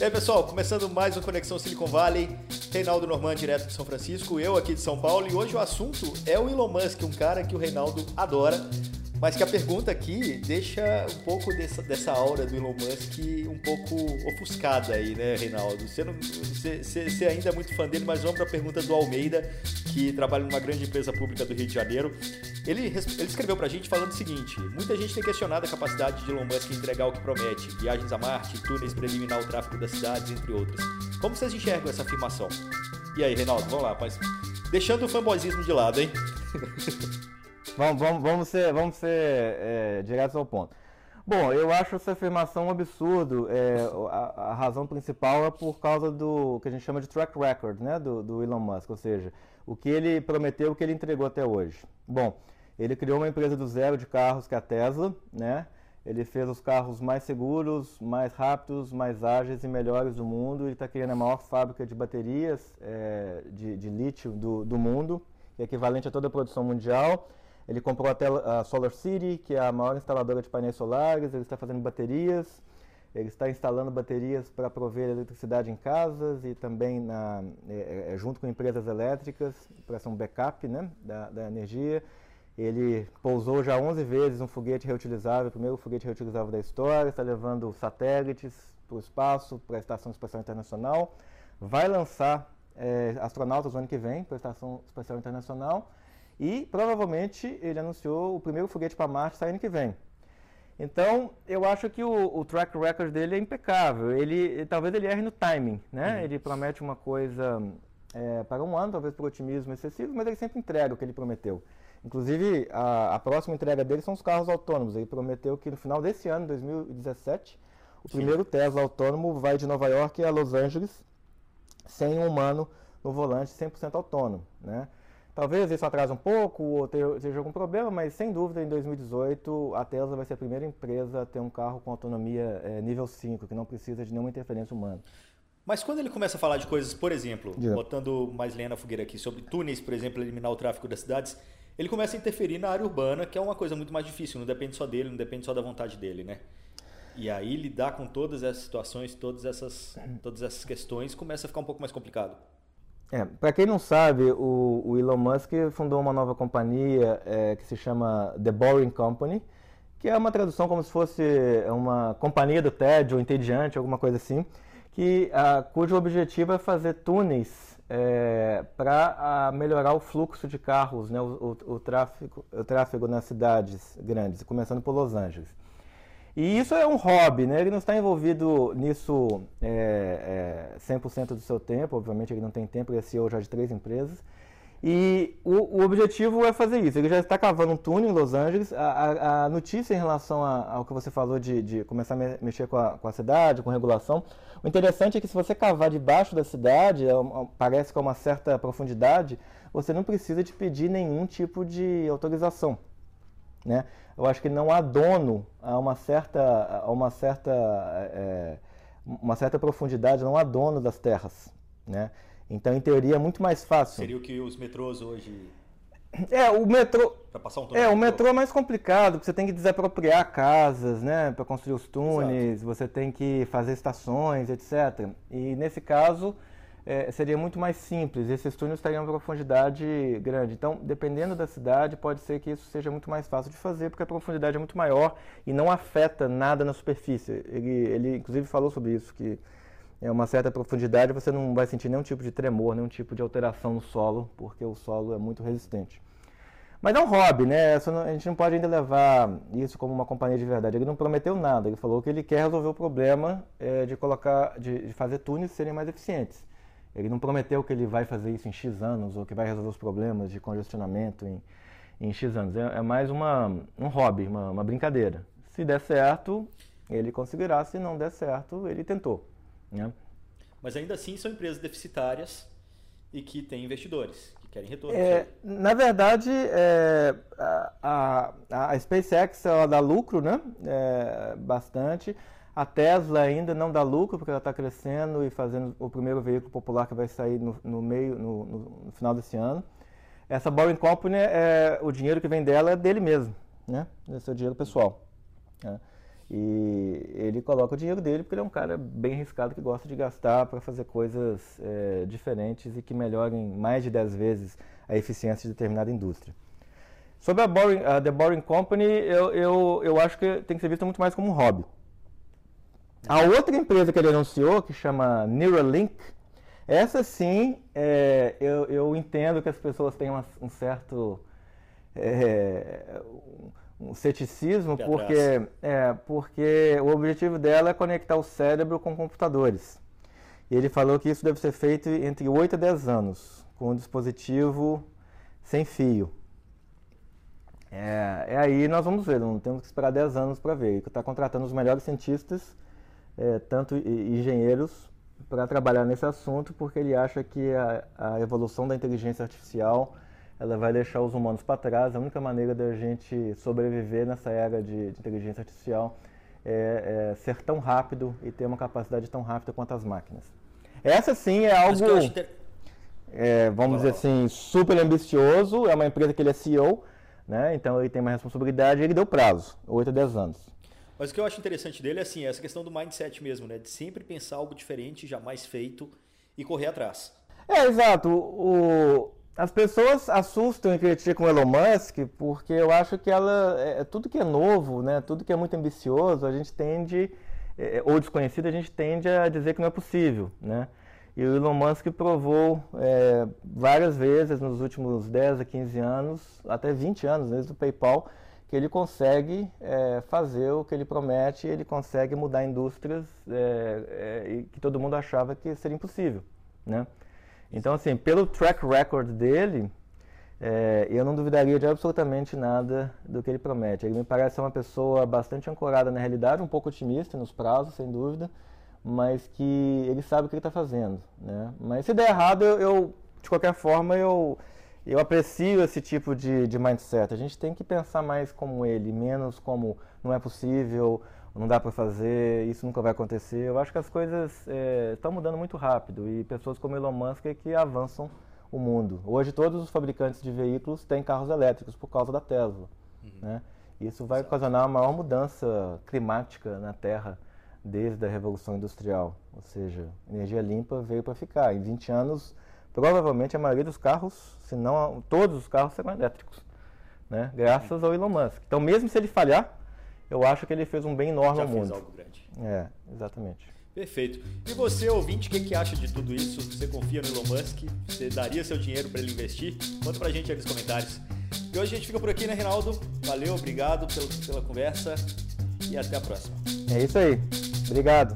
E aí, pessoal, começando mais um Conexão Silicon Valley. Reinaldo Norman, direto de São Francisco, eu aqui de São Paulo. E hoje o assunto é o Elon Musk, um cara que o Reinaldo adora. Mas que a pergunta aqui deixa um pouco dessa, dessa aura do Elon Musk um pouco ofuscada aí, né, Reinaldo? Você, não, você, você ainda é muito fã dele, mas vamos para a pergunta do Almeida, que trabalha numa grande empresa pública do Rio de Janeiro. Ele, ele escreveu para a gente falando o seguinte: muita gente tem questionado a capacidade de Elon Musk entregar o que promete, viagens a Marte, túneis para eliminar o tráfego das cidades, entre outros. Como vocês enxergam essa afirmação? E aí, Reinaldo, vamos lá, mas deixando o fanboyismo de lado, hein? Vamos, vamos, vamos ser, vamos ser é, diretos ao ponto. Bom, eu acho essa afirmação um absurdo. É, a, a, razão principal é por causa do que a gente chama de track record né, do, do Elon Musk, ou seja, o que ele prometeu, o que ele entregou até hoje. Bom, ele criou uma empresa do zero de carros que é a Tesla, né? Ele fez os carros mais seguros, mais rápidos, mais ágeis e melhores do mundo. Ele está criando a maior fábrica de baterias é, de, de lítio do, do mundo, que é equivalente a toda a produção mundial. Ele comprou até a Solar City, que é a maior instaladora de painéis solares, ele está fazendo baterias, ele está instalando baterias para prover eletricidade em casas e também na, é, é, junto com empresas elétricas para ser um backup né, da, da, energia. Ele pousou já 11 vezes um foguete reutilizável, o primeiro foguete reutilizável da história, está levando satélites para o espaço, para a Estação Espacial Internacional. Vai lançar é, astronautas no ano que vem para a Estação Espacial Internacional e provavelmente ele anunciou o primeiro foguete para Marte saindo que vem. Então, eu acho que o, o, track record dele é impecável. Ele, talvez ele erre no timing, né? Uhum. Ele promete uma coisa é, para um ano, talvez por otimismo excessivo, mas ele sempre entrega o que ele prometeu. Inclusive, a, a, próxima entrega dele são os carros autônomos. Ele prometeu que no final desse ano, 2017, o Sim. primeiro Tesla autônomo vai de Nova York a Los Angeles sem um humano no volante, 100% autônomo, né? Talvez isso atrase um pouco ou seja algum problema, mas sem dúvida em 2018 a Tesla vai ser a primeira empresa a ter um carro com autonomia é, nível 5, que não precisa de nenhuma interferência humana. Mas quando ele começa a falar de coisas, por exemplo, yeah. botando mais lenha na fogueira aqui, sobre túneis, por exemplo, eliminar o tráfego das cidades, ele começa a interferir na área urbana, que é uma coisa muito mais difícil, não depende só dele, não depende só da vontade dele, né? E aí lidar com todas essas situações, todas essas, todas essas questões, começa a ficar um pouco mais complicado. É, para quem não sabe, o, o, Elon Musk fundou uma nova companhia é, que se chama The Boring Company, que é uma tradução como se fosse uma companhia do ou entediante, alguma coisa assim, que, a, cujo objetivo é fazer túneis é, para melhorar o fluxo de carros, né, o, o, o, tráfego, o tráfego nas cidades grandes, começando por Los Angeles. E isso é um hobby, né? Ele não está envolvido nisso é, é, 100% do seu tempo, obviamente ele não tem tempo, ele é CEO já de três empresas. E o, o, objetivo é fazer isso. Ele já está cavando um túnel em Los Angeles. A, a, a notícia em relação ao que você falou de, de começar a me, mexer com a, com a, cidade, com regulação, o interessante é que se você cavar debaixo da cidade, é parece com uma certa profundidade, você não precisa de pedir nenhum tipo de autorização. Né? Eu acho que não há dono a uma certa, a uma certa, é, uma certa profundidade, não há dono das terras. Né? Então, em teoria, é muito mais fácil. Seria o que os metrôs hoje. É, o metrô. Um é, o metrô é mais complicado, porque você tem que desapropriar casas, né, para construir os túneis, Exato. você tem que fazer estações, etc. E nesse caso, é, seria muito mais simples, esses túneis teriam uma profundidade grande. Então, dependendo da cidade, pode ser que isso seja muito mais fácil de fazer, porque a profundidade é muito maior e não afeta nada na superfície. Ele, ele inclusive, falou sobre isso, que é uma certa profundidade você não vai sentir nenhum tipo de tremor, nenhum tipo de alteração no solo, porque o solo é muito resistente. Mas é um hobby, né? a gente não pode ainda levar isso como uma companhia de verdade. Ele não prometeu nada, ele falou que ele quer resolver o problema é, de colocar, de, de fazer túneis serem mais eficientes. Ele não prometeu que ele vai fazer isso em X anos ou que vai resolver os problemas de congestionamento em, em X anos. É, é mais uma, um hobby, uma, uma, brincadeira. Se der certo, ele conseguirá. Se não der certo, ele tentou. Né? Mas ainda assim são empresas deficitárias e que têm investidores que querem retorno. É, na verdade, é, a, a, a, SpaceX ela dá lucro né? É, bastante. A Tesla ainda não dá lucro porque ela está crescendo e fazendo o primeiro veículo popular que vai sair no, no meio, no, no, final desse ano. Essa Boring Company, é, o dinheiro que vem dela é dele mesmo, né? Esse é o dinheiro pessoal. Né? E ele coloca o dinheiro dele porque ele é um cara bem arriscado que gosta de gastar para fazer coisas é, diferentes e que melhorem mais de 10 vezes a eficiência de determinada indústria. Sobre a, Boring, a The Boring Company, eu, eu, eu acho que tem que ser vista muito mais como um hobby. A outra empresa que ele anunciou, que chama Neuralink, essa sim, é, eu, eu entendo que as pessoas têm uma, um certo é, um ceticismo, porque, é, porque o objetivo dela é conectar o cérebro com computadores. E ele falou que isso deve ser feito entre 8 a 10 anos, com um dispositivo sem fio. É, é aí nós vamos ver, não temos que esperar 10 anos para ver. Ele está contratando os melhores cientistas, é, tanto engenheiros, para trabalhar nesse assunto, porque ele acha que a, a evolução da inteligência artificial ela vai deixar os humanos para trás. A única maneira da gente sobreviver nessa era de, de inteligência artificial é, é, ser tão rápido e ter uma capacidade tão rápida quanto as máquinas. Essa sim é algo, é, vamos dizer assim, super ambicioso. É uma empresa que ele é CEO, né? então ele tem uma responsabilidade e ele deu prazo, 8 a 10 anos. Mas o que eu acho interessante dele é assim, essa questão do mindset mesmo, né? De sempre pensar algo diferente, jamais feito e correr atrás. É, exato. O, as pessoas assustam e criticam o Elon Musk porque eu acho que ela é, é, tudo que é novo, né, tudo que é muito ambicioso, a gente tende é, é, ou desconhecido, a gente tende a dizer que não é possível, né? E o Elon Musk provou é, várias vezes nos últimos 10 a 15 anos, até 20 anos desde o PayPal, que ele consegue é, fazer o que ele promete, ele consegue mudar indústrias é, que todo mundo achava que seria impossível, né? Então, assim, pelo track record dele, é, eu não duvidaria de absolutamente nada do que ele promete. Ele me parece uma pessoa bastante ancorada na realidade, um pouco otimista nos prazos, sem dúvida, mas que ele sabe o que ele está fazendo. Né? Mas se der errado, eu, eu, de qualquer forma, eu, eu aprecio esse tipo de, de mindset. A gente tem que pensar mais como ele, menos como não é possível não dá para fazer, isso nunca vai acontecer. Eu acho que as coisas estão é, mudando muito rápido e pessoas como Elon Musk é que avançam o mundo. Hoje todos os fabricantes de veículos têm carros elétricos por causa da Tesla. Uhum. Né? Isso vai Exato. ocasionar uma maior mudança climática na Terra desde a Revolução Industrial. Ou seja, energia limpa veio para ficar. Em 20 anos, provavelmente a maioria dos carros, se não todos os carros, serão elétricos. Né? Graças ao Elon Musk. Então, mesmo se ele falhar, eu acho que ele fez um bem enorme Já ao mundo. Fez algo grande. É, exatamente. Perfeito. E você, ouvinte, o que, que acha de tudo isso? Você confia no Elon Musk? Você daria seu dinheiro para ele investir? Conta pra gente aí nos comentários. E hoje a gente fica por aqui, né, Reinaldo? Valeu, obrigado pela, pela conversa e até a próxima. É isso aí. Obrigado.